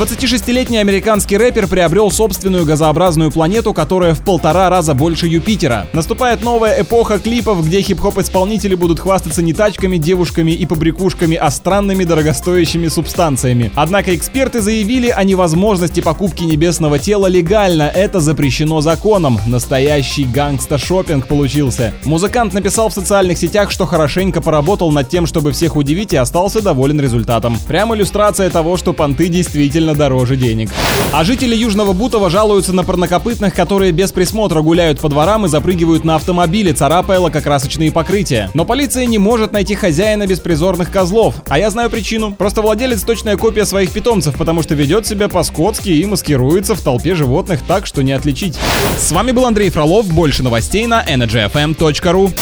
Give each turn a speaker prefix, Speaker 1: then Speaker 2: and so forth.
Speaker 1: 26-летний американский рэпер приобрел собственную газообразную планету, которая в полтора раза больше Юпитера. Наступает новая эпоха клипов, где хип-хоп исполнители будут хвастаться не тачками, девушками и побрякушками, а странными дорогостоящими субстанциями. Однако эксперты заявили о невозможности покупки небесного тела легально. Это запрещено законом. Настоящий гангста-шопинг получился. Музыкант написал в социальных сетях, что хорошенько поработал над тем, чтобы всех удивить и остался доволен результатом. Прям иллюстрация того, что понты действительно дороже денег. А жители Южного Бутова жалуются на парнокопытных, которые без присмотра гуляют по дворам и запрыгивают на автомобили, царапая лакокрасочные покрытия. Но полиция не может найти хозяина беспризорных козлов. А я знаю причину. Просто владелец точная копия своих питомцев, потому что ведет себя по-скотски и маскируется в толпе животных так, что не отличить. С вами был Андрей Фролов. Больше новостей на energyfm.ru.